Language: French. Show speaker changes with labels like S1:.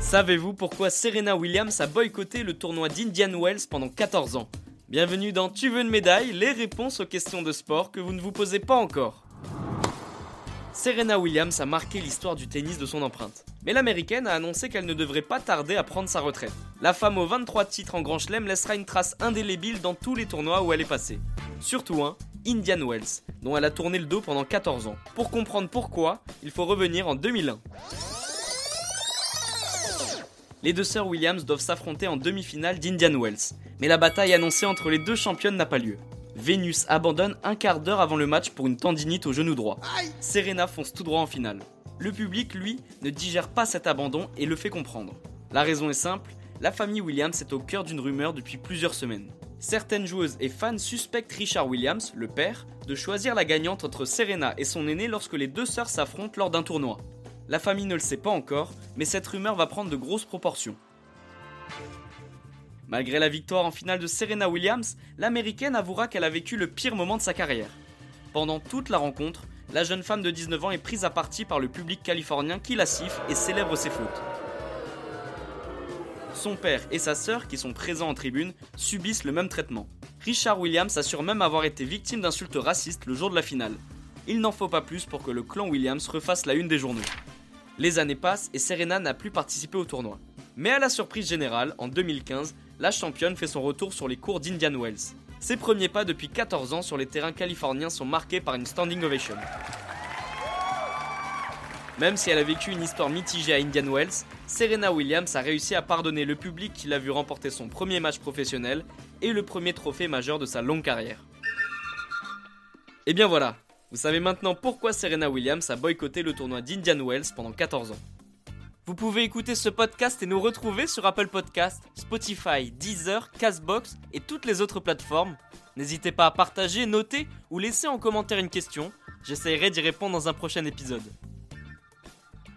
S1: Savez-vous pourquoi Serena Williams a boycotté le tournoi d'Indian Wells pendant 14 ans? Bienvenue dans Tu veux une médaille Les réponses aux questions de sport que vous ne vous posez pas encore. Serena Williams a marqué l'histoire du tennis de son empreinte. Mais l'américaine a annoncé qu'elle ne devrait pas tarder à prendre sa retraite. La femme aux 23 titres en Grand Chelem laissera une trace indélébile dans tous les tournois où elle est passée. Surtout un, Indian Wells, dont elle a tourné le dos pendant 14 ans. Pour comprendre pourquoi, il faut revenir en 2001. Les deux sœurs Williams doivent s'affronter en demi-finale d'Indian Wells, mais la bataille annoncée entre les deux championnes n'a pas lieu. Vénus abandonne un quart d'heure avant le match pour une tendinite au genou droit. Serena fonce tout droit en finale. Le public, lui, ne digère pas cet abandon et le fait comprendre. La raison est simple, la famille Williams est au cœur d'une rumeur depuis plusieurs semaines. Certaines joueuses et fans suspectent Richard Williams, le père, de choisir la gagnante entre Serena et son aîné lorsque les deux sœurs s'affrontent lors d'un tournoi. La famille ne le sait pas encore, mais cette rumeur va prendre de grosses proportions. Malgré la victoire en finale de Serena Williams, l'américaine avouera qu'elle a vécu le pire moment de sa carrière. Pendant toute la rencontre, la jeune femme de 19 ans est prise à partie par le public californien qui la siffle et célèbre ses fautes. Son père et sa sœur, qui sont présents en tribune, subissent le même traitement. Richard Williams assure même avoir été victime d'insultes racistes le jour de la finale. Il n'en faut pas plus pour que le clan Williams refasse la une des journaux. Les années passent et Serena n'a plus participé au tournoi. Mais à la surprise générale, en 2015, la championne fait son retour sur les cours d'Indian Wells. Ses premiers pas depuis 14 ans sur les terrains californiens sont marqués par une standing ovation. Même si elle a vécu une histoire mitigée à Indian Wells, Serena Williams a réussi à pardonner le public qui l'a vu remporter son premier match professionnel et le premier trophée majeur de sa longue carrière. Et bien voilà, vous savez maintenant pourquoi Serena Williams a boycotté le tournoi d'Indian Wells pendant 14 ans. Vous pouvez écouter ce podcast et nous retrouver sur Apple Podcast, Spotify, Deezer, Castbox et toutes les autres plateformes. N'hésitez pas à partager, noter ou laisser en commentaire une question. J'essaierai d'y répondre dans un prochain épisode.